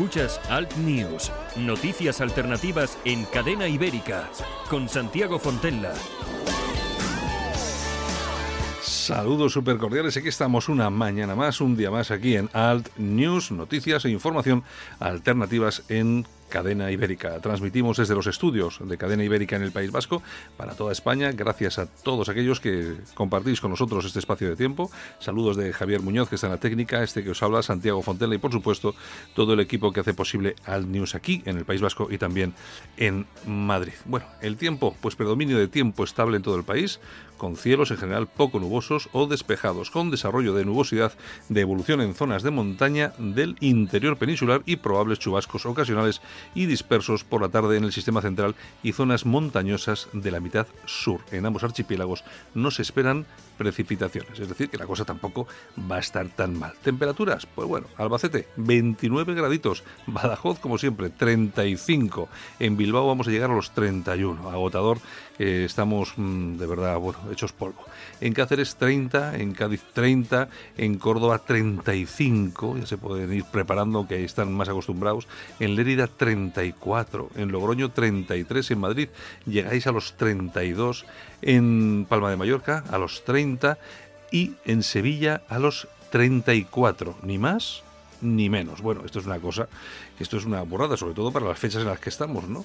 Escuchas Alt News, noticias alternativas en cadena ibérica, con Santiago Fontella. Saludos super cordiales, aquí estamos una mañana más, un día más aquí en Alt News, noticias e información alternativas en Cadena Ibérica. Transmitimos desde los estudios de Cadena Ibérica en el País Vasco para toda España. Gracias a todos aquellos que compartís con nosotros este espacio de tiempo. Saludos de Javier Muñoz, que está en la técnica, este que os habla, Santiago Fontela y, por supuesto, todo el equipo que hace posible Al News aquí en el País Vasco y también en Madrid. Bueno, el tiempo, pues predominio de tiempo estable en todo el país, con cielos en general poco nubosos o despejados, con desarrollo de nubosidad de evolución en zonas de montaña del interior peninsular y probables chubascos ocasionales y dispersos por la tarde en el sistema central y zonas montañosas de la mitad sur. En ambos archipiélagos no se esperan precipitaciones, es decir, que la cosa tampoco va a estar tan mal. Temperaturas, pues bueno, Albacete 29 graditos, Badajoz como siempre 35, en Bilbao vamos a llegar a los 31, agotador, eh, estamos mm, de verdad, bueno, hechos polvo. En Cáceres 30, en Cádiz 30, en Córdoba 35, ya se pueden ir preparando, que están más acostumbrados, en Lérida 34, en Logroño 33, en Madrid llegáis a los 32, en Palma de Mallorca a los 30 y en Sevilla a los 34, ni más ni menos. Bueno, esto es una cosa, esto es una borrada, sobre todo para las fechas en las que estamos, ¿no?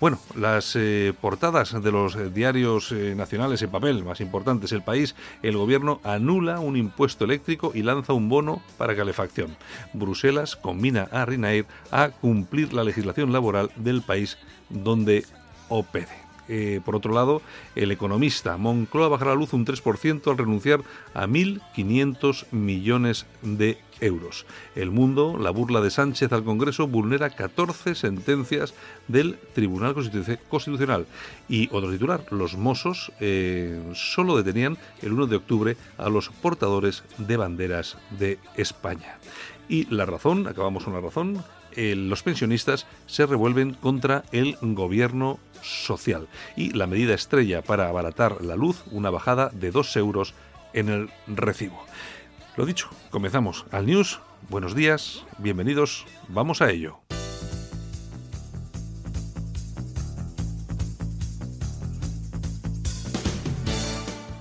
Bueno, las eh, portadas de los eh, diarios eh, nacionales en papel más importantes, el país, el gobierno anula un impuesto eléctrico y lanza un bono para calefacción. Bruselas combina a Rinair a cumplir la legislación laboral del país donde opere. Eh, por otro lado, el economista Moncloa bajará la luz un 3% al renunciar a 1.500 millones de euros. El mundo, la burla de Sánchez al Congreso, vulnera 14 sentencias del Tribunal Constitucional. Y otro titular, los Mossos eh, solo detenían el 1 de octubre a los portadores de banderas de España. Y la razón, acabamos con razón, los pensionistas se revuelven contra el gobierno social y la medida estrella para abaratar la luz, una bajada de 2 euros en el recibo. Lo dicho, comenzamos al news. Buenos días, bienvenidos, vamos a ello.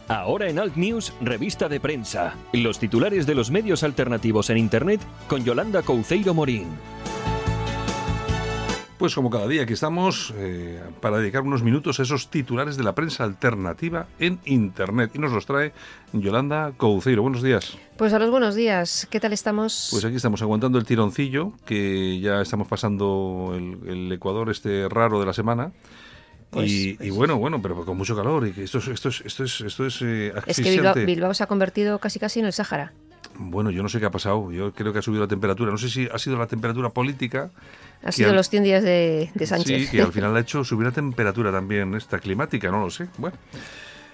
Ahora en Alt News, revista de prensa. Los titulares de los medios alternativos en Internet con Yolanda Couceiro Morín. Pues como cada día aquí estamos eh, para dedicar unos minutos a esos titulares de la prensa alternativa en Internet. Y nos los trae Yolanda Couceiro. Buenos días. Pues a los buenos días. ¿Qué tal estamos? Pues aquí estamos aguantando el tironcillo, que ya estamos pasando el, Ecuador este raro de la semana. Pues, y, pues bueno, bueno, pero con mucho calor. Y esto es, esto es, esto es, esto es, eh, es que Bilbao, se ha convertido casi casi en el Sáhara. Bueno, yo no sé qué ha pasado. Yo creo que ha subido la temperatura. No sé si ha sido la temperatura política. Ha sido los 100 días de, de Sánchez. Sí, que al final ha hecho subir la temperatura también, esta climática, no lo sé. Bueno.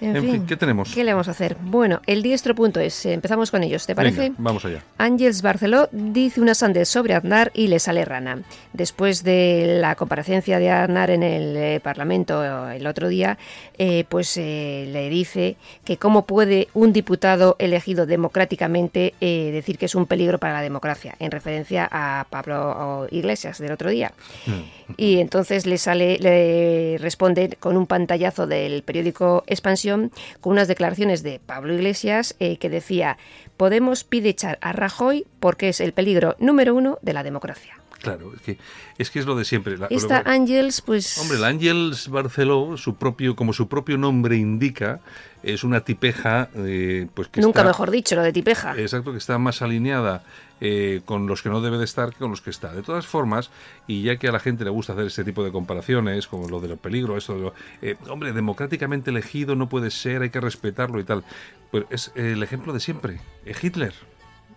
En, fin, ¿qué tenemos? ¿Qué le vamos a hacer? Bueno, el diestro.es, empezamos con ellos, ¿te parece? vamos allá. Ángels Barceló dice una sandez sobre Aznar y le sale rana. Después de la comparecencia de Aznar en el eh, Parlamento eh, el otro día, eh, pues le dice que cómo puede un diputado elegido democráticamente decir que es un peligro para la democracia, en referencia a Pablo Iglesias del otro día. Mm. Y entonces le sale, le responde con un pantallazo del periódico Expansión con unas declaraciones de Pablo Iglesias eh, que decía, Podemos pide echar a Rajoy porque es el peligro número uno de la democracia. Claro, es que es, que es lo de siempre. Esta Ángels, pues... Hombre, el Ángels Barceló, su propio, como su propio nombre indica, es una tipeja... Eh, pues que Nunca mejor dicho, lo de tipeja. Exacto, que está más alineada eh, con los que no debe de estar que con los que está. De todas formas, y ya que a la gente le gusta hacer este tipo de comparaciones, como lo de los peligros, eso de lo, eh, hombre, democráticamente elegido no puede ser, hay que respetarlo y tal. Pues es el ejemplo de siempre. Hitler.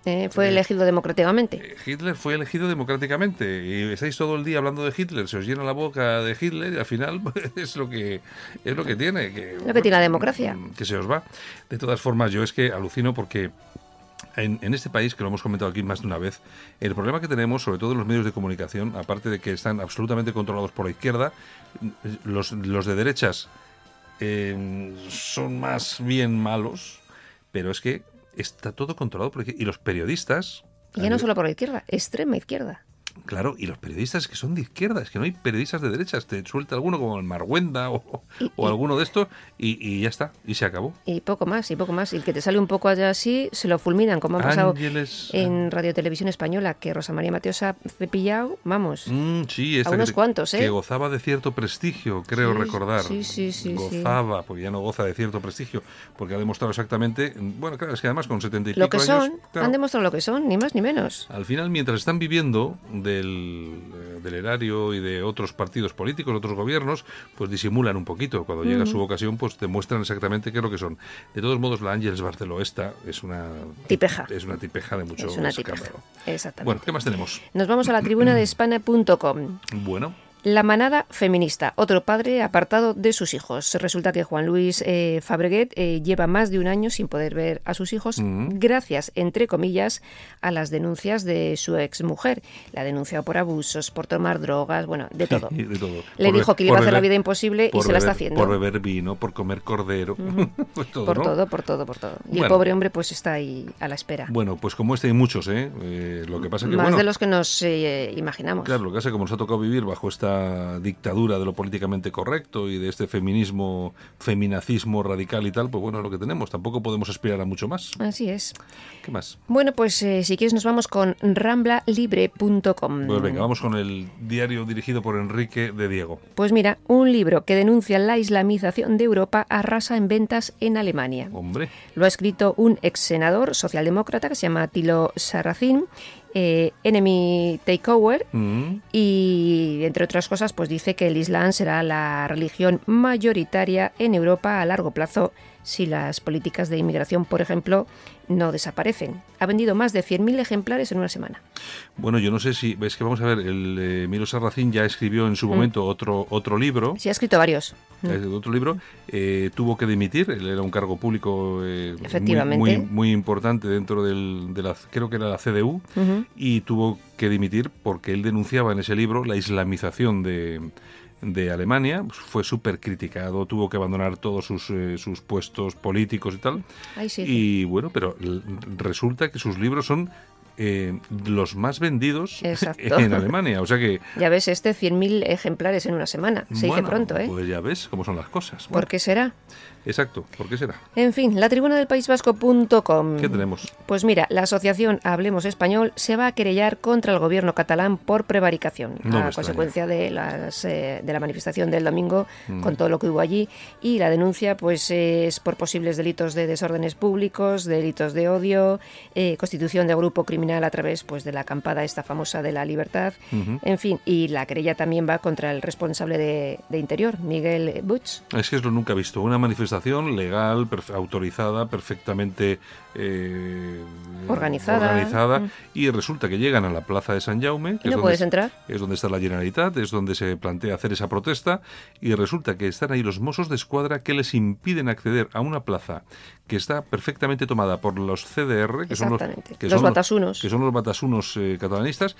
Eh, fue elegido democráticamente. Eh, Hitler fue elegido democráticamente y estáis todo el día hablando de Hitler, se os llena la boca de Hitler y al final pues, es lo que es lo que tiene, que, lo que tiene la democracia, que se os va. De todas formas, yo es que alucino porque en, en, este país, que lo hemos comentado aquí más de una vez, el problema que tenemos, sobre todo en los medios de comunicación, aparte de que están absolutamente controlados por la izquierda, los, los de derechas eh, son más bien malos, pero es que está todo controlado por y los periodistas y ya no solo por la izquierda, extrema izquierda. Claro, y los periodistas que son de izquierda, es que no hay periodistas de derechas, te suelta alguno como el Marguenda o, o alguno de estos y, y, ya está, y se acabó. Y poco más, y poco más. Y el que te sale un poco allá así, se lo fulminan, como ha pasado en Radio Televisión Española, que Rosa María Mateos ha cepillado, vamos, mm, sí, a unos que, cuantos, ¿eh? Que gozaba de cierto prestigio, creo sí, recordar. Sí, sí, sí. Gozaba, porque ya no goza de cierto prestigio, porque ha demostrado exactamente, bueno, claro, es que además con 70 y lo que años, son, claro, han demostrado lo que son, ni más ni menos. Al final, mientras están viviendo del del erario y de otros partidos políticos, otros gobiernos, pues disimulan un poquito. Cuando llega su ocasión, pues demuestran exactamente qué es lo que son. De todos modos, la Ángeles Barceló esta es una tipeja. Es una tipeja de mucho es una escándalo. tipeja. Exactamente. Bueno, ¿qué más tenemos? Nos vamos a la tribuna de España.com. Bueno. La manada feminista, otro padre apartado de sus hijos. Resulta que Juan Luis eh, Fabreguet eh, lleva más de un año sin poder ver a sus hijos, Mm. gracias, entre comillas, a las denuncias de su exmujer. La ha denunciado por abusos, por tomar drogas, bueno, de todo. De todo. Le Por dijo que le iba a hacer la vida imposible y se la está haciendo. Por beber vino, por comer cordero, pues todo, por ¿no? todo, por todo, por todo. Y el pobre hombre pues está ahí a la espera. Bueno, pues como este hay muchos, ¿eh? Eh, lo que pasa que, Más bueno, de los que nos eh, imaginamos. Claro, lo que pasa es que como nos ha tocado vivir bajo esta dictadura de lo políticamente correcto y de este feminismo, feminacismo radical y tal, pues bueno, es lo que tenemos. Tampoco podemos aspirar a mucho más. Así es. ¿Qué más? Bueno, pues eh, si quieres nos vamos con ramblalibre.com. Pues venga, vamos con el diario dirigido por Enrique de Diego. Pues mira, un libro que denuncia la islamización de Europa arrasa en ventas en Alemania. Hombre, Lo ha escrito un ex senador socialdemócrata que se llama Tilo Sarracín, eh, Enemy Takeover, mm, y entre otras cosas, pues dice que el Islam será la religión mayoritaria en Europa a largo plazo si las políticas de inmigración, por ejemplo, no desaparecen. Ha vendido más de 100.000 ejemplares en una semana. bueno, yo no sé si, ves que vamos a ver, el eh, Miro Sarracín ya escribió en su momento otro, otro libro. Sí, ha escrito varios. Mm. Otro libro, eh, tuvo que dimitir, él era un cargo público eh, muy- Efectivamente. Muy, muy importante dentro del, de la, creo que era la CDU, y tuvo que dimitir porque él denunciaba en ese libro la islamización de, de Alemania, fue súper criticado, tuvo que abandonar todos sus, eh, sus puestos políticos y tal, Ay, sí. y bueno, pero resulta que sus libros son eh, los más vendidos Exacto. en Alemania, o sea que... Ya ves, este 100.000 ejemplares en una semana. Se dice pronto, ¿eh? Pues ya ves cómo son las cosas. ¿Por Bueno, qué será? Exacto, ¿por qué será? En fin, la tribuna del País Vasco.com. ¿Qué tenemos? Pues mira, la asociación Hablemos Español se va a querellar contra el gobierno catalán por prevaricación, No a consecuencia de, las, eh, de la manifestación del domingo, Mm. con todo lo que hubo allí. Y la denuncia pues es por posibles delitos de desórdenes públicos, delitos de odio, eh, constitución de grupo criminal a través pues de la acampada esta famosa de la libertad. En fin, y la querella también va contra el responsable de, de Interior, Miguel Butch. Es que es lo nunca visto. Una manifestación legal, autorizada, perfectamente eh, Organizada. organizada, Mm. y resulta que llegan a la plaza de San Jaume, que ¿Y es, no donde, puedes entrar? es donde está la Generalitat, es donde se plantea hacer esa protesta, y resulta que están ahí los mozos de escuadra que les impiden acceder a una plaza que está perfectamente tomada por los CDR, que son los, que Los son batasunos. que son los batasunos eh, catalanistas.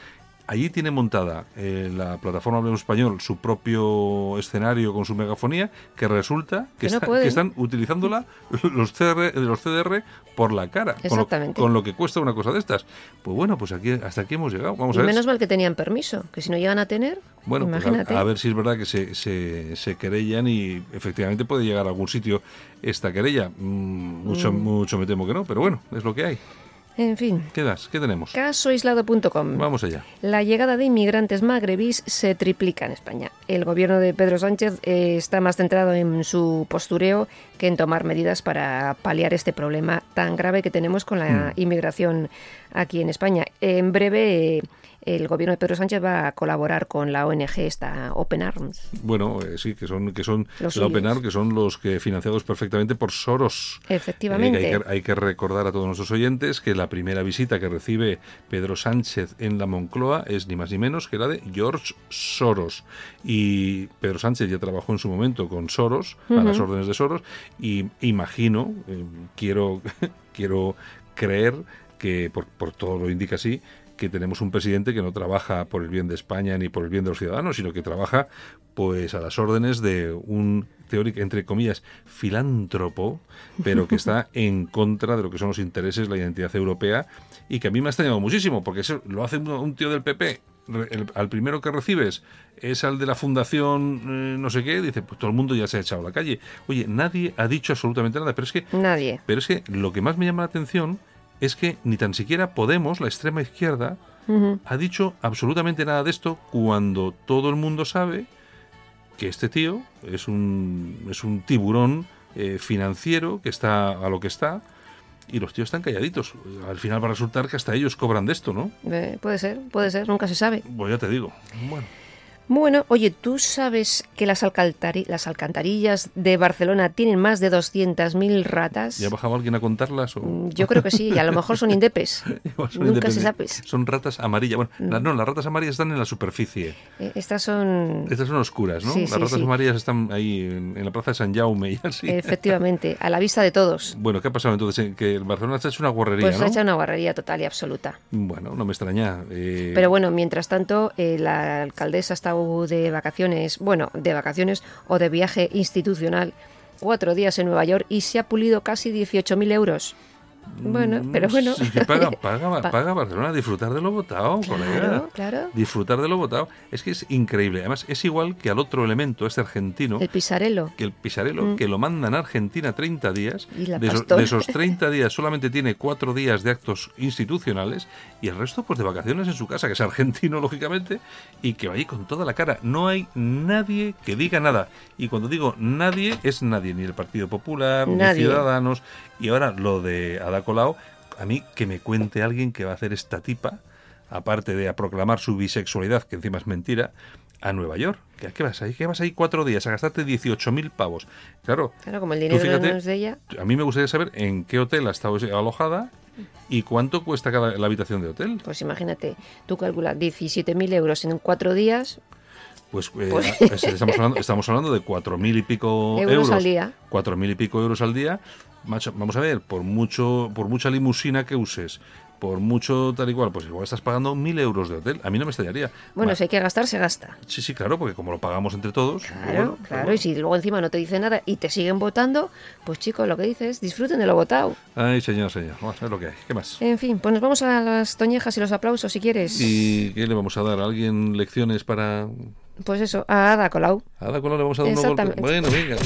Allí tiene montada eh, la plataforma Hablemos Español su propio escenario con su megafonía, que resulta que, Que no está- que están utilizándola los CDR, los CDR por la cara, con lo, Exactamente. con lo que cuesta una cosa de estas. Pues bueno, pues aquí hasta aquí hemos llegado. Vamos Y a ver. menos mal que tenían permiso, que si no llegan a tener, Bueno, pues imagínate. a, a ver si es verdad que se, se, se querellan y efectivamente puede llegar a algún sitio esta querella. Mm, mucho, mucho me temo que no, pero bueno, es lo que hay. En fin, ¿Qué das? ¿Qué tenemos? casoaislado.com. Vamos allá. La llegada de inmigrantes magrebís se triplica en España. El gobierno de Pedro Sánchez eh, está más centrado en su postureo que en tomar medidas para paliar este problema tan grave que tenemos con la inmigración aquí en España. En breve, eh, el gobierno de Pedro Sánchez va a colaborar con la ONG, esta Open Arms. Bueno, eh, sí, que son, que son Los la. Open Arms, que son los que financiados perfectamente por Soros. Efectivamente. Eh, que hay, que, hay que recordar a todos nuestros oyentes que la primera visita que recibe Pedro Sánchez en la Moncloa es ni más ni menos que la de George Soros. Y Pedro Sánchez ya trabajó en su momento con Soros, a las órdenes de Soros, y imagino, eh, quiero, quiero creer que por, por todo lo indica así, que tenemos un presidente que no trabaja por el bien de España ni por el bien de los ciudadanos, sino que trabaja pues a las órdenes de un teórico, entre comillas, filántropo, pero que está en contra de lo que son los intereses, la identidad europea, y que a mí me ha extrañado muchísimo, porque eso lo hace un, tío del PP al primero que recibes es al de la fundación eh, no sé qué, dice, pues todo el mundo ya se ha echado a la calle. Oye, nadie ha dicho absolutamente nada, pero es que... Nadie. Pero es que lo que más me llama la atención es que ni tan siquiera Podemos, la extrema izquierda, ha dicho absolutamente nada de esto cuando todo el mundo sabe que este tío es un, es un tiburón eh, financiero que está a lo que está y los tíos están calladitos. Al final va a resultar que hasta ellos cobran de esto, ¿no? Eh, puede ser, puede ser, nunca se sabe. Pues ya te digo. Bueno. Bueno, oye, ¿tú sabes que las, las alcantarillas de Barcelona tienen más de 200.000 ratas? ¿Ya ha bajado alguien a contarlas? Mm, yo creo que sí, y a lo mejor son indepes. Nunca se sabe. Son ratas amarillas. Bueno, mm. no, las ratas amarillas están en la superficie. Eh, estas son... Estas son oscuras, ¿no? las ratas amarillas están ahí en, la plaza de San Jaume y así. Efectivamente, a la vista de todos. Bueno, ¿qué ha pasado entonces? Que Barcelona se ha hecho una guarrería, Pues se ha hecho una guarrería total y absoluta. Bueno, no me extraña. Eh. Pero bueno, mientras tanto, eh, la alcaldesa está de vacaciones, bueno, de vacaciones o de viaje institucional, cuatro días en Nueva York y se ha pulido casi 18.000 euros. Bueno, mm, pero bueno. paga, paga, Barcelona, disfrutar de lo votado, colega. Claro. Disfrutar de lo votado. Es que es increíble. Además, es igual que al otro elemento, este argentino. El pisarelo. Que el pisarelo, mm. que lo mandan a Argentina 30 días. de, esos 30 días solamente tiene cuatro días de actos institucionales y el resto, pues de vacaciones en su casa, que es argentino, lógicamente, y que va ahí con toda la cara. No hay nadie que diga nada. Y cuando digo nadie, es nadie, ni el Partido Popular, ni Ciudadanos. Y ahora lo de Ada Colau, a mí que me cuente alguien que va a hacer esta tipa, aparte de a proclamar su bisexualidad, que encima es mentira, a Nueva York. ¿Qué, vas ahí? ¿Qué vas ahí cuatro días a gastarte 18.000 pavos? Claro. Claro, como el dinero no es de ella. A mí me gustaría saber en qué hotel ha estado alojada y cuánto cuesta cada, la habitación de hotel. Pues imagínate, tú calculas 17.000 euros en cuatro días. Pues, eh, pues estamos, hablando, estamos hablando de cuatro mil y pico euros, euros al día. Cuatro mil y pico euros al día vamos a ver, por mucho, por mucha limusina que uses, por mucho tal y cual, pues igual estás pagando mil euros de hotel. A mí no me estallaría. Bueno, si hay que gastar, se gasta. Sí, sí, claro, porque como lo pagamos entre todos. Pues claro, claro. Y si luego encima no te dice nada y te siguen votando, pues chicos, lo que dices, disfruten de lo votado. Ay, señor, señor. Vamos a ver lo que hay. ¿Qué más? En fin, pues nos vamos a las toñejas y los aplausos si quieres. ¿Y qué le vamos a dar? ¿A alguien lecciones para.? Pues eso, a Ada Colau. A Ada Colau le vamos a dar unos Bueno, venga.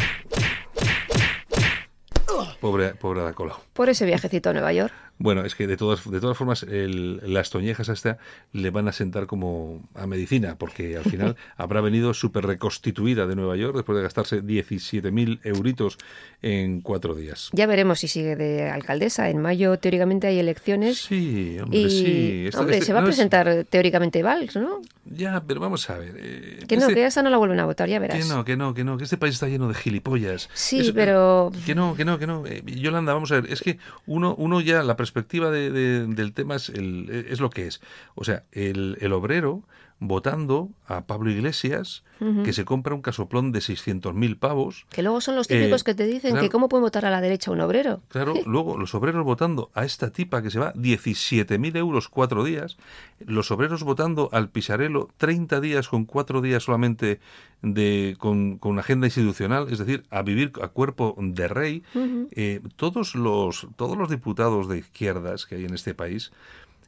Pobre, pobre Ada Colau. Por ese viajecito a Nueva York. Bueno, es que de todas, de todas formas las toñejas hasta le van a sentar como a medicina, porque al final habrá venido súper reconstituida de Nueva York después de gastarse 17.000 euritos en cuatro días. Ya veremos si sigue de alcaldesa. En mayo teóricamente hay elecciones. Sí, hombre, sí. hombre, se va a presentar teóricamente Valls, ¿no? Ya, pero vamos a ver. Eh, que no, este que esa no la vuelven a votar, ya verás. Que no, que no, que no, que este país está lleno de gilipollas. Sí, pero... Que no, que no, que no. Eh, Yolanda, vamos a ver, es que uno, uno ya la perspectiva del tema es, el, es lo que es. O sea, el, el obrero votando a Pablo Iglesias, que se compra un casoplón de 600.000 pavos. Que luego son los típicos eh, que te dicen que cómo puede votar a la derecha un obrero. Claro, luego los obreros votando a esta tipa que se va 17.000 euros cuatro días, los obreros votando al Pisarelo 30 días con cuatro días solamente de con, con agenda institucional, es decir, a vivir a cuerpo de rey. Eh, todos, los, todos los diputados de izquierdas que hay en este país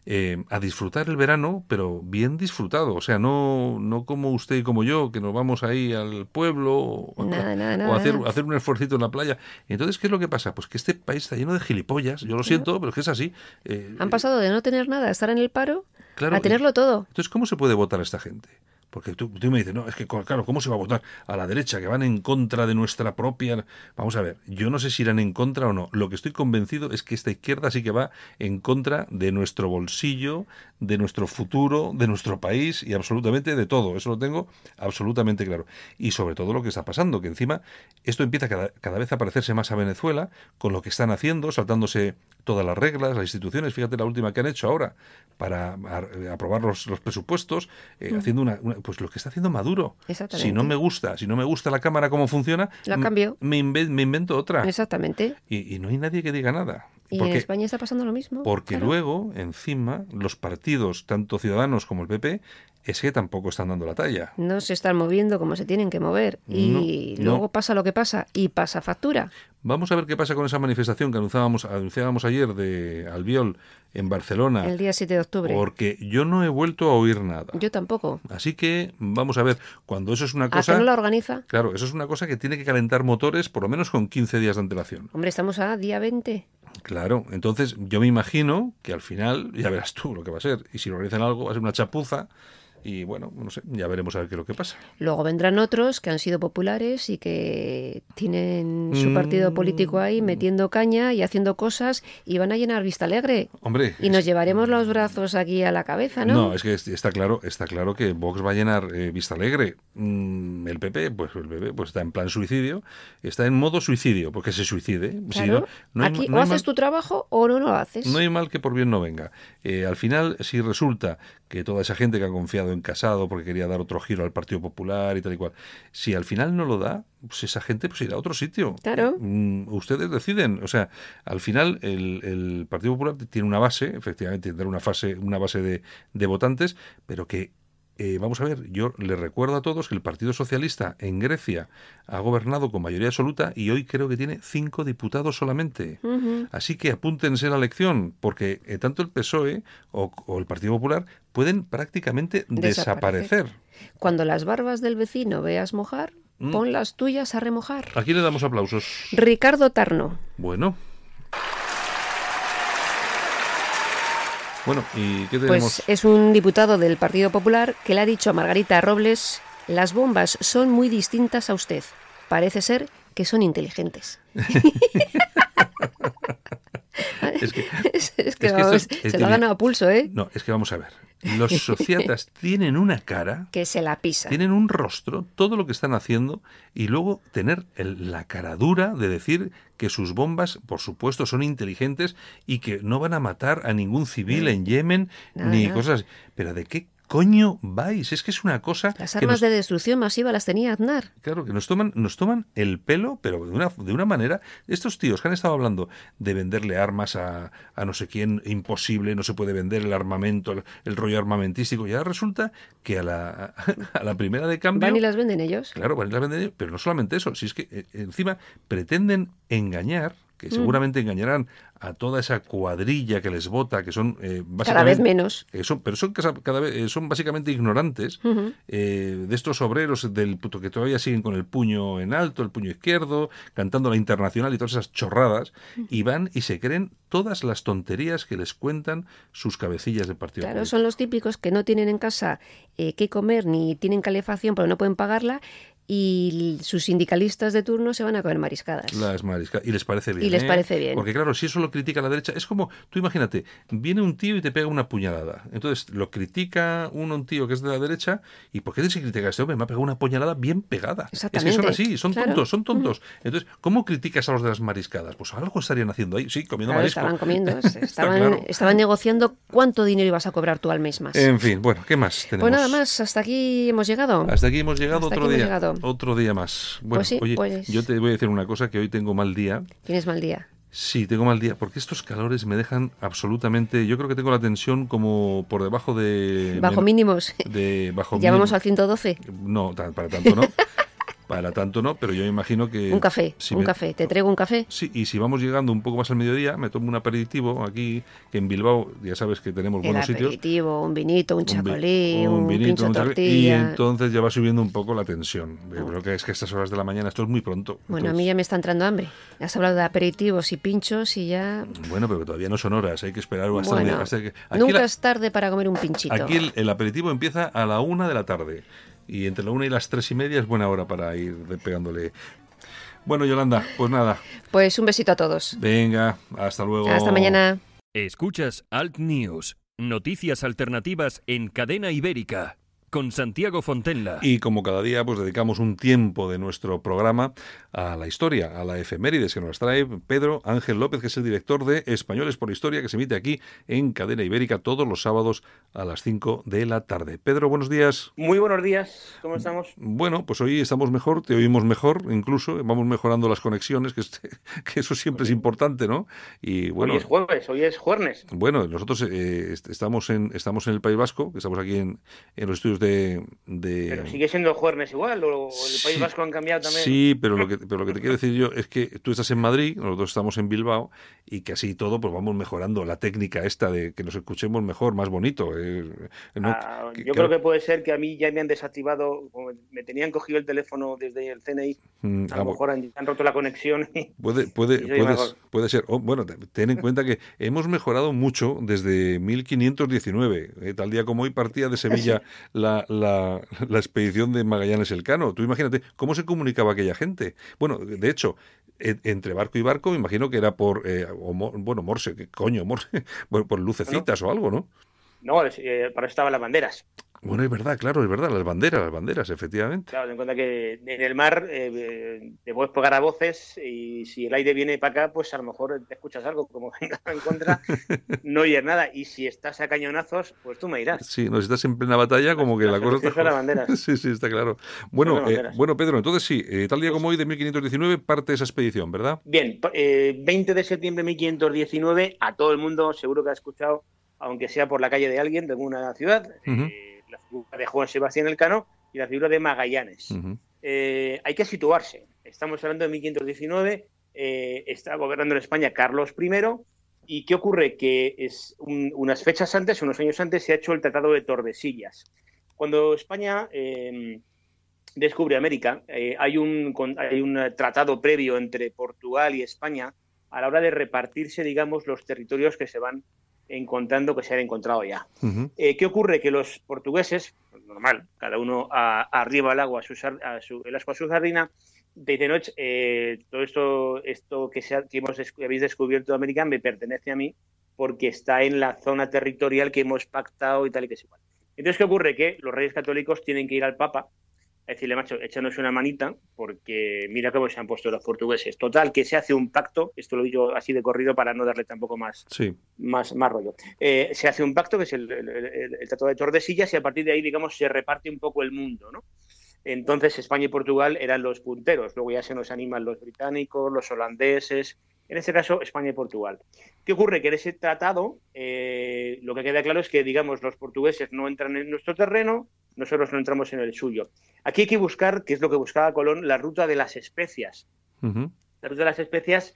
eh, a disfrutar el verano, pero bien disfrutado. O sea, no, no como usted y como yo, que nos vamos ahí al pueblo o, hacer, hacer, un esfuerzo en la playa. Entonces, ¿qué es lo que pasa? Pues que este país está lleno de gilipollas. Yo lo siento, pero es que es así. Eh, Han pasado de no tener nada, a estar en el paro, a tenerlo todo. Entonces, ¿cómo se puede votar a esta gente? Porque tú, me dices, no, es que claro, ¿cómo se va a votar a la derecha? Que van en contra de nuestra propia... Vamos a ver, yo no sé si irán en contra o no. Lo que estoy convencido es que esta izquierda sí que va en contra de nuestro bolsillo, de nuestro futuro, de nuestro país y absolutamente de todo. Eso lo tengo absolutamente claro. Y sobre todo lo que está pasando, que encima esto empieza cada, cada vez a parecerse más a Venezuela con lo que están haciendo, saltándose todas las reglas, las instituciones, fíjate la última que han hecho ahora para aprobar los, presupuestos, eh, haciendo una, pues lo que está haciendo Maduro. Si no me gusta, si no me gusta la Cámara cómo funciona, la cambio. Me, me, invento otra. Exactamente. Y, y, no hay nadie que diga nada. ¿Y en España está pasando lo mismo? Porque luego, encima, los partidos, tanto Ciudadanos como el PP, es que tampoco están dando la talla. No se están moviendo como se tienen que mover. Y luego pasa lo que pasa y pasa factura. Vamos a ver qué pasa con esa manifestación que anunciábamos, anunciábamos ayer de Albiol en Barcelona. El día 7 de octubre. Porque yo no he vuelto a oír nada. Yo tampoco. Así que vamos a ver, cuando eso es una cosa... ¿A no la organiza? Claro, eso es una cosa que tiene que calentar motores por lo menos con 15 días de antelación. Hombre, estamos a día 20. Claro, entonces yo me imagino que al final, ya verás tú lo que va a ser, y si lo organizan algo va a ser una chapuza y bueno, no sé, ya veremos a ver qué es lo que pasa. Luego vendrán otros que han sido populares y que tienen su partido mm. político ahí metiendo caña y haciendo cosas y van a llenar Vista Alegre. Hombre. Y nos llevaremos los brazos aquí a la cabeza, ¿no? No, es que está claro, está claro que Vox va a llenar eh, Vista Alegre. Mm, el PP, pues el PP pues está en plan suicidio, está en modo suicidio, porque se suicide. Claro. aquí o haces tu trabajo o no lo haces. No hay mal que por bien no venga. Eh, al final, si resulta que toda esa gente que ha confiado en Casado porque quería dar otro giro al Partido Popular y tal y cual, si al final no lo da, pues esa gente pues irá a otro sitio. Claro. Mm, ustedes deciden. O sea, al final el, Partido Popular tiene una base, efectivamente, tendrá una, fase, una base de, de votantes, pero que eh, vamos a ver, yo le recuerdo a todos que el Partido Socialista en Grecia ha gobernado con mayoría absoluta y hoy creo que tiene cinco diputados solamente. Así que apúntense a la elección, porque eh, tanto el PSOE o, el Partido Popular pueden prácticamente desaparecer. Cuando las barbas del vecino veas mojar, mm. pon las tuyas a remojar. Aquí le damos aplausos. Ricardo Tarno. Bueno. Bueno, ¿y qué tenemos? Pues es un diputado del Partido Popular que le ha dicho a Margarita Robles, las bombas son muy distintas a usted. Parece ser que son inteligentes. es que, se lo ha ganado a pulso, ¿eh? No, es que vamos a ver. Los sociatas tienen una cara. Que se la pisa. Tienen un rostro, todo lo que están haciendo, y luego tener la cara dura de decir que sus bombas, por supuesto, son inteligentes y que no van a matar a ningún civil en Yemen, ni cosas. Pero ¿de qué coño vais? Es que es una cosa... Las armas de destrucción masiva las tenía Aznar. Claro, que nos toman, nos toman el pelo, pero de una, de una manera... Estos tíos que han estado hablando de venderle armas a, a no sé quién, imposible, no se puede vender el armamento, el, rollo armamentístico, ya resulta que a la, a la primera de cambio... Van y las venden ellos. Claro, van y las venden ellos, pero no solamente eso, si es que eh, encima pretenden engañar que mm. seguramente engañarán a toda esa cuadrilla que les vota, que son eh, cada vez menos, pero son cada vez eh, son básicamente ignorantes eh, de estos obreros del puto que todavía siguen con el puño en alto, el puño izquierdo, cantando la internacional y todas esas chorradas y van y se creen todas las tonterías que les cuentan sus cabecillas de partido. Claro, son los típicos que no tienen en casa qué comer ni tienen calefacción, pero no pueden pagarla y sus sindicalistas de turno se van a comer mariscadas. Las mariscadas. Y les parece bien. Y les ¿eh? parece bien. Porque claro, si eso lo critica la derecha, es como, tú imagínate, viene un tío y te pega una puñalada. Entonces lo critica uno, un tío que es de la derecha, ¿y por qué se critica a este hombre? Me ha pegado una puñalada bien pegada. Exactamente. Es que son así, son tontos, son tontos. Entonces, ¿cómo criticas a los de las mariscadas? Pues algo estarían haciendo ahí, sí, comiendo marisco. Estaban comiendo, estaban, estaban negociando cuánto dinero ibas a cobrar tú al mes más. En fin, bueno, ¿qué más tenemos? Pues nada más, hasta aquí hemos llegado. Hasta aquí hemos llegado otro día. Otro día más. Bueno, pues oye, pues yo te voy a decir una cosa, que hoy tengo mal día. ¿Tienes mal día? Sí, tengo mal día, porque estos calores me dejan absolutamente... Yo creo que tengo la tensión como por debajo de... Bajo mínimos. De bajo ¿Ya vamos al 112? No, para tanto no. Para tanto no, pero yo me imagino que... Un café, un café. ¿Te traigo un café? Sí, y si vamos llegando un poco más al mediodía, me tomo un aperitivo aquí, que en Bilbao ya sabes que tenemos buenos sitios. Un aperitivo, un vinito, un chacolí, un, vinito, un tortilla. Y entonces ya va subiendo un poco la tensión. Yo creo que es que a estas horas de la mañana esto es muy pronto. Bueno, a mí ya me está entrando hambre. Has hablado de aperitivos y pinchos y ya... Bueno, pero todavía no son horas, hay que esperar hasta, que... nunca es tarde para comer un pinchito. Aquí el aperitivo empieza a la una de la tarde y entre la una y las tres y media es buena hora para ir pegándole. Bueno, Yolanda, pues nada. Pues un besito a todos. Venga, hasta luego. Hasta mañana. Escuchas Alt News, noticias alternativas en cadena ibérica. Con Santiago Fontenla. Y como cada día, pues dedicamos un tiempo de nuestro programa a la historia, a la efemérides que nos trae Pedro Ángel López, que es el director de Españoles por Historia, que se emite aquí en Cadena Ibérica todos los sábados a las 5 de la tarde. Pedro, buenos días. Muy buenos días, ¿cómo estamos? Bueno, pues hoy estamos mejor, te oímos mejor, incluso vamos mejorando las conexiones, que, que eso siempre es importante, ¿no? Y bueno, hoy es jueves, hoy es jueves. Bueno, nosotros eh, estamos en estamos en el País Vasco, estamos aquí en, en los estudios de, Pero sigue siendo jueves igual, o el País Vasco han cambiado también. Sí, pero lo que pero lo que te quiero decir yo es que tú estás en Madrid, nosotros estamos en Bilbao y que así todo pues vamos mejorando la técnica esta de que nos escuchemos mejor, más bonito. Eh, ah, yo creo que puede ser que a mí ya me han desactivado, me tenían cogido el teléfono desde el CNI, mm, a lo mejor han, roto la conexión. Puede, puede, puede ser. Oh, bueno, ten en cuenta que hemos mejorado mucho desde 1519. Eh, tal día como hoy partía de Sevilla la, la, la expedición de Magallanes Elcano. Tú imagínate cómo se comunicaba aquella gente. Bueno, de hecho, entre barco y barco, me imagino que era por, eh, bueno, Morse, ¿qué coño? Morse, por lucecitas o algo, ¿no? No, eh, para eso estaban las banderas. Bueno, es verdad, claro, es verdad, las banderas, las banderas, efectivamente. Claro, ten en cuenta que en el mar eh, te puedes pegar a voces y si el aire viene para acá, pues a lo mejor te escuchas algo, como venga en contra, no oyes nada. Y si estás a cañonazos, pues tú me dirás. Sí, no, si estás en plena batalla, como que la cosa está... banderas. sí, sí, está claro. Bueno, eh, bueno Pedro, entonces sí, eh, tal día como hoy de 1519 parte esa expedición, ¿verdad? Bien, 20 de septiembre de 1519, a todo el mundo seguro que ha escuchado, aunque sea por la calle de alguien de alguna ciudad, la figura de Juan Sebastián Elcano y la figura de Magallanes. Eh, hay que situarse. Estamos hablando de 1519, eh, está gobernando en España Carlos I. ¿Y qué ocurre? Que es unas fechas antes, unos años antes, se ha hecho el Tratado de Tordesillas. Cuando España em, descubre América, eh, hay, un, hay un tratado previo entre Portugal y España a la hora de repartirse, digamos, los territorios que se van encontrando que se han encontrado ya. Eh, ¿Qué ocurre? Que los portugueses, normal, cada uno arriba el agua, a su, el asco a su sardina, de noche, eh, todo esto, esto que, se que hemos, habéis descubierto de América me pertenece a mí porque está en la zona territorial que hemos pactado y tal y que es igual. Entonces, ¿qué ocurre? Que los reyes católicos tienen que ir al Papa decirle, macho, échanos una manita, porque mira cómo se han puesto los portugueses. Total, que se hace un pacto, esto lo digo así de corrido para no darle tampoco más, más, más rollo. Eh, se hace un pacto, que es el, Tratado de Tordesillas, y a partir de ahí, digamos, se reparte un poco el mundo, ¿no? Entonces España y Portugal eran los punteros, luego ya se nos animan los británicos, los holandeses, en este caso España y Portugal. ¿Qué ocurre? Que en ese tratado eh, lo que queda claro es que, digamos, los portugueses no entran en nuestro terreno, nosotros no entramos en el suyo. Aquí hay que buscar, que es lo que buscaba Colón, la ruta de las especias. La ruta de las especias,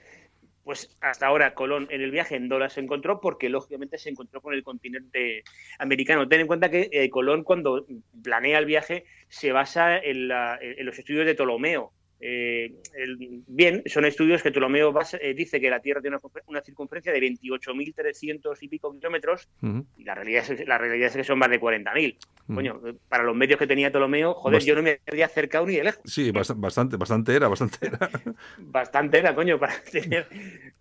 pues hasta ahora Colón en el viaje no las encontró porque lógicamente se encontró con el continente americano. Ten en cuenta que eh, Colón cuando planea el viaje se basa en los estudios de Ptolomeo eh, bien, son estudios que Ptolomeo eh, dice que la Tierra tiene una, circunferencia de 28.300 y pico kilómetros y la realidad, es, la realidad es que son más de 40.000. Coño, para los medios que tenía Ptolomeo, joder, yo no me había acercado ni de lejos. Sí, bastante, bastante era, bastante era. bastante era, coño, para tener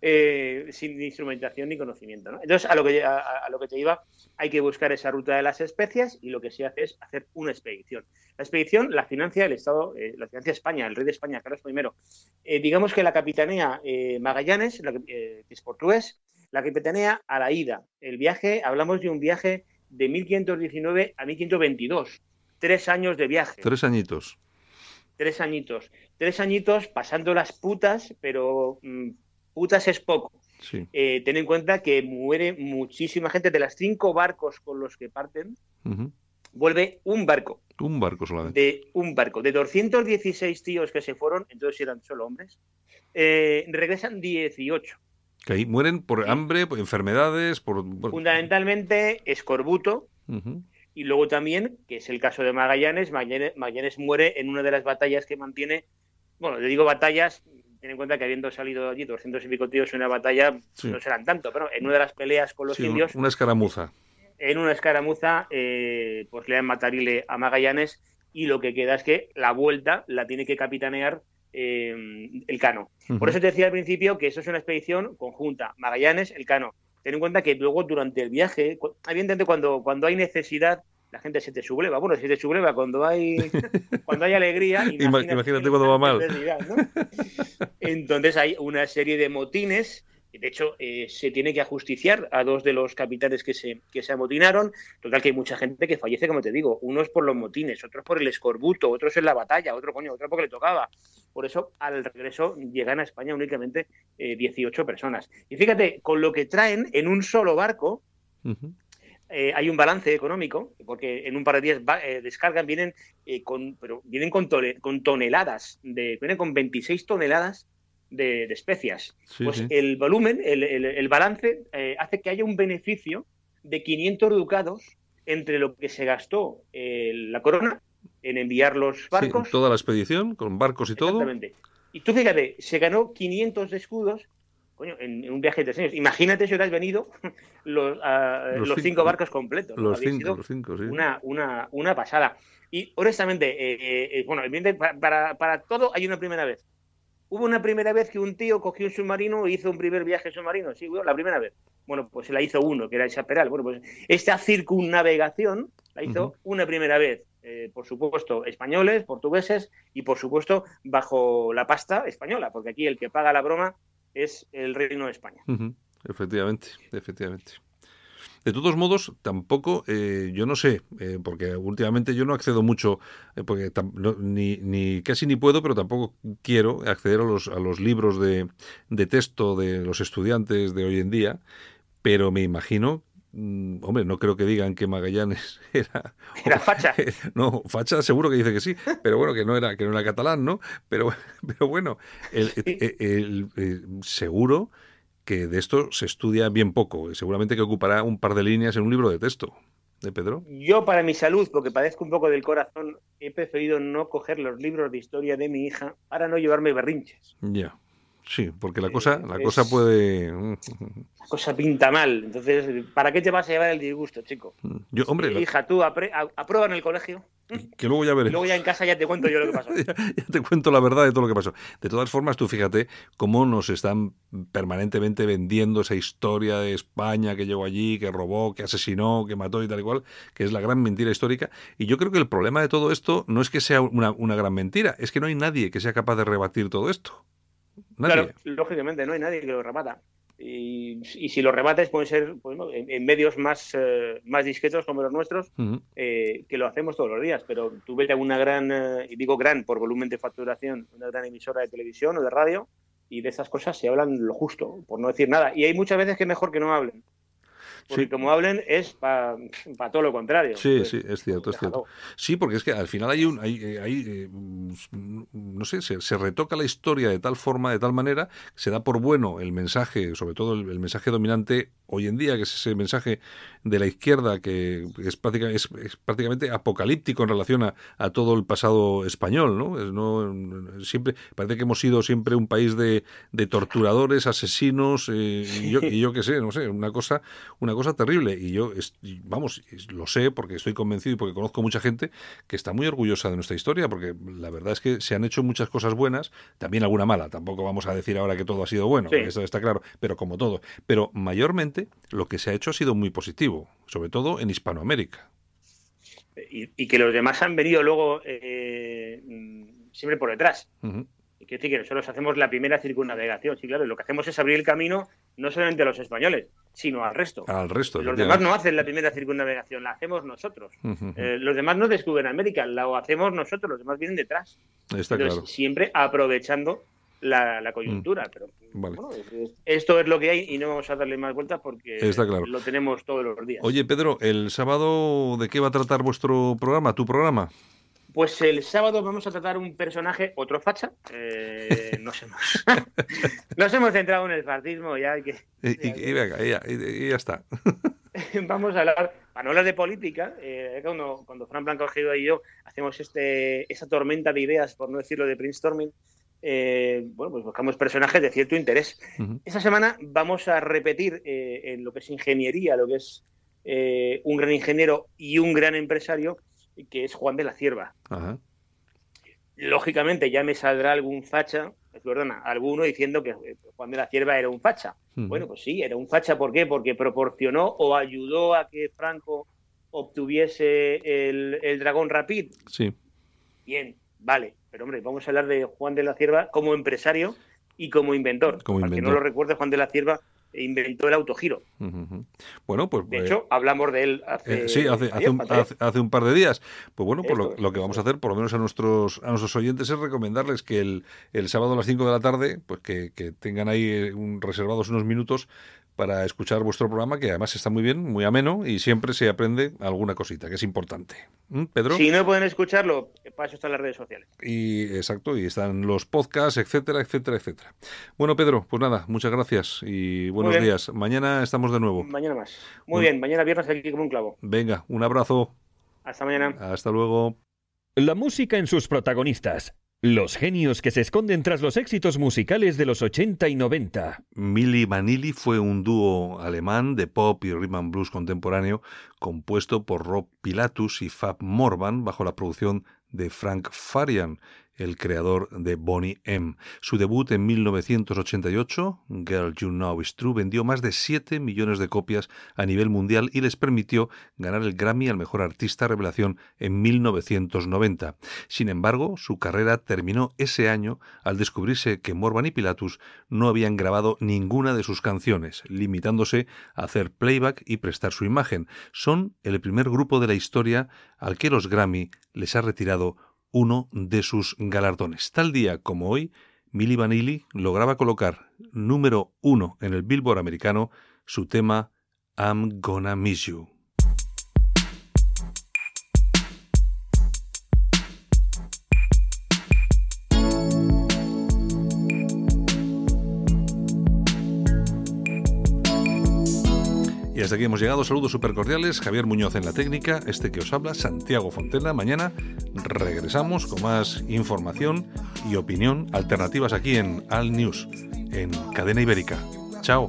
eh, sin instrumentación ni conocimiento. Entonces, a lo, que, a lo que te iba, hay que buscar esa ruta de las especias y lo que se hace es hacer una expedición. La expedición la financia el Estado, eh, la financia España, el rey de España, Carlos I. Eh, digamos que la capitanía eh, Magallanes, que es portugués, la capitanía a la ida. El viaje, hablamos de un viaje de 1519 a 1522. Tres años de viaje. Tres añitos. Tres añitos. Tres añitos pasando las putas, pero mm, putas es poco. ten en cuenta que muere muchísima gente de las cinco barcos con los que parten vuelve un barco. Un barco solamente. De un barco. De 216 tíos que se fueron, entonces eran solo hombres, eh, regresan 18. Que ahí mueren por hambre, por enfermedades, por... Fundamentalmente escorbuto. Y luego también, que es el caso de Magallanes, Magallanes, muere en una de las batallas que mantiene, bueno, le digo batallas, ten en cuenta que habiendo salido allí 200 y pico tíos en una batalla, no serán tanto, pero en una de las peleas con los indios... Una escaramuza. en una escaramuza eh, pues le dan matarile a Magallanes y lo que queda es que la vuelta la tiene que capitanear eh, el Cano. Por eso te decía al principio que eso es una expedición conjunta, Magallanes, el Cano. Ten en cuenta que luego durante el viaje, evidentemente cuando, cuando hay necesidad, la gente se te subleva. Bueno, se te subleva cuando hay, cuando hay alegría. Imagínate, cuando va mal. Entonces hay una serie de motines. De hecho, eh, se tiene que ajusticiar a dos de los capitanes que se, que se amotinaron. Total, que hay mucha gente que fallece, como te digo. Unos por los motines, otros por el escorbuto, otros en la batalla, otro coño, otro porque le tocaba. Por eso, al regreso, llegan a España únicamente 18 eh, personas. Y fíjate, con lo que traen en un solo barco, eh, hay un balance económico, porque en un par de días eh, descargan, vienen eh, con, pero vienen con, con, toneladas, de, vienen con 26 toneladas de, especias. pues el volumen, el, el, balance, hace que haya un beneficio de 500 ducados entre lo que se gastó la corona en enviar los barcos. toda la expedición, con barcos y todo. Y tú fíjate, se ganó 500 escudos coño, en, un viaje de tres años. Imagínate si hubieras venido los, los, cinco, barcos completos. Los, cinco, los cinco, sí. Una, una, una pasada. Y honestamente, eh, eh, bueno, para, para, todo hay una primera vez. Hubo una primera vez que un tío cogió un submarino e hizo un primer viaje submarino, sí, la primera vez. Bueno, pues se la hizo uno, que era el Chaperal. Bueno, pues esta circunnavegación la hizo una primera vez. Eh, por supuesto, españoles, portugueses y, por supuesto, bajo la pasta española, porque aquí el que paga la broma es el Reino de España. Efectivamente, efectivamente. De todos modos, tampoco, eh, yo no sé, eh, porque últimamente yo no accedo mucho, eh, porque ni, ni, casi ni puedo, pero tampoco quiero acceder a los, a los libros de, de texto de los estudiantes de hoy en día, pero me imagino Mm, hombre, no creo que digan que Magallanes era era facha. No, facha seguro que dice que sí, pero bueno, que no era que no era catalán, ¿no? Pero pero bueno, el, seguro que de esto se estudia bien poco, seguramente que ocupará un par de líneas en un libro de texto. ¿De Pedro? Yo, para mi salud, porque padezco un poco del corazón, he preferido no coger los libros de historia de mi hija para no llevarme berrinches. Ya. Sí, porque la cosa, la cosa puede. La cosa pinta mal. Entonces, ¿para qué te vas a llevar el disgusto, chico? Yo, hombre. Hija, tú aprueba en el colegio. Que luego ya veré. Luego ya en casa ya te cuento yo lo que pasó. ya, te cuento la verdad de todo lo que pasó. De todas formas, tú fíjate cómo nos están permanentemente vendiendo esa historia de España que llegó allí, que robó, que asesinó, que mató y tal y cual, que es la gran mentira histórica. Y yo creo que el problema de todo esto no es que sea una, una gran mentira, es que no hay nadie que sea capaz de rebatir todo esto. Claro, lógicamente, no hay nadie que lo remata. Y, si lo remates puede ser pues, en, medios más, eh, más discretos como los nuestros, eh, que lo hacemos todos los días. Pero tú vete a una gran, eh, y digo gran por volumen de facturación, una gran emisora de televisión o de radio, y de esas cosas se hablan lo justo, por no decir nada. Y hay muchas veces que es mejor que no hablen. Porque como hablen es para todo lo contrario. Sí, pues, sí, es cierto, es cierto. Sí, porque es que al final hay un, hay, eh, hay eh, no sé, se, retoca la historia de tal forma, de tal manera, se da por bueno el mensaje, sobre todo el, mensaje dominante hoy en día, que es ese mensaje de la izquierda que es, prácticamente, es, prácticamente apocalíptico en relación a, a, todo el pasado español, ¿no? Es, no siempre parece que hemos sido siempre un país de, de torturadores, asesinos eh, y yo, y yo qué sé, no sé, una cosa, una cosa terrible. Y yo, vamos, lo sé porque estoy convencido y porque conozco mucha gente que está muy orgullosa de nuestra historia, porque la verdad es que se han hecho muchas cosas buenas, también alguna mala. Tampoco vamos a decir ahora que todo ha sido bueno, eso está claro, pero como todo. Pero mayormente lo que se ha hecho ha sido muy positivo, sobre todo en Hispanoamérica. Y, que los demás han venido luego eh, siempre por detrás. Y que decir que nosotros hacemos la primera circunnavegación, sí, claro, y lo que hacemos es abrir el camino no solamente a los españoles, sino al resto. Al resto. Los demás no hacen la primera circunnavegación, la hacemos nosotros. Eh, los demás no descubren América, la hacemos nosotros, los demás vienen detrás. Está claro. Siempre aprovechando la, coyuntura. Mm. Pero bueno, esto es lo que hay y no vamos a darle más vueltas porque lo tenemos todos los días. Oye, Pedro, ¿el sábado de qué va a tratar vuestro programa, tu programa? Pues el sábado vamos a tratar un personaje, otro facha. Eh, nos, hemos, nos hemos centrado en el fascismo ya. Que, y, venga, ya, está. vamos a hablar, para no hablar de política, eh, cuando, cuando Fran Blanco Giro y yo hacemos este, esa tormenta de ideas, por no decirlo de brainstorming, eh, bueno, pues buscamos personajes de cierto interés. Esta semana vamos a repetir eh, en lo que es ingeniería, lo que es eh, un gran ingeniero y un gran empresario, que es Juan de la Cierva. Lógicamente ya me saldrá algún facha, perdona, alguno diciendo que eh, Juan de la Cierva era un facha. Bueno, pues sí, era un facha, ¿por qué? Porque proporcionó o ayudó a que Franco obtuviese el, el Dragón Rapid. Sí. Bien, vale. Pero hombre, vamos a hablar de Juan de la Cierva como empresario y como inventor. Como Para que inventor. no lo recuerde, Juan de la Cierva inventó el autogiro. Bueno, pues De eh, hecho, hablamos de él hace, Eh, sí, hace, un, ayer. hace- hace un par de días. Pues bueno, pues lo que vamos a hacer, por lo menos a nuestros, a nuestros oyentes, es recomendarles que el, el sábado a las 5 de la tarde, pues que, que tengan ahí eh, un, reservados unos minutos para escuchar vuestro programa, que además está muy bien, muy ameno y siempre se aprende alguna cosita, que es importante. ¿Mm, Pedro? Si no pueden escucharlo, para eso están las redes sociales. Y exacto, y están los podcasts, etcétera, etcétera, etcétera. Bueno, Pedro, pues nada, muchas gracias y buenos días. Mañana estamos de nuevo. Mañana más. Muy Bueno. bien, mañana viernes aquí como un clavo. Venga, un abrazo. Hasta mañana. Hasta luego. La música en sus protagonistas. Los genios que se esconden tras los éxitos musicales de los 80 y 90. Milli Vanilli fue un dúo alemán de pop y rhythm and blues contemporáneo compuesto por Rob Pilatus y Fab Morvan bajo la producción de Frank Farian, el creador de Bonnie M. Su debut en 1988, Girl You Know Is True, vendió más de 7 millones de copias a nivel mundial y les permitió ganar el Grammy al mejor artista revelación en 1990. Sin embargo, su carrera terminó ese año al descubrirse que Morvan y Pilatus no habían grabado ninguna de sus canciones, limitándose a hacer playback y prestar su imagen. Son el primer grupo de la historia al que los Grammy les ha retirado uno de sus galardones. Tal día como hoy, Milli Vanilli lograba colocar número uno en el Billboard americano su tema I'm Gonna Miss You. Aquí hemos llegado. Saludos super cordiales. Javier Muñoz en la técnica. Este que os habla, Santiago Fontena. Mañana regresamos con más información y opinión alternativas aquí en Al News, en Cadena Ibérica. Chao.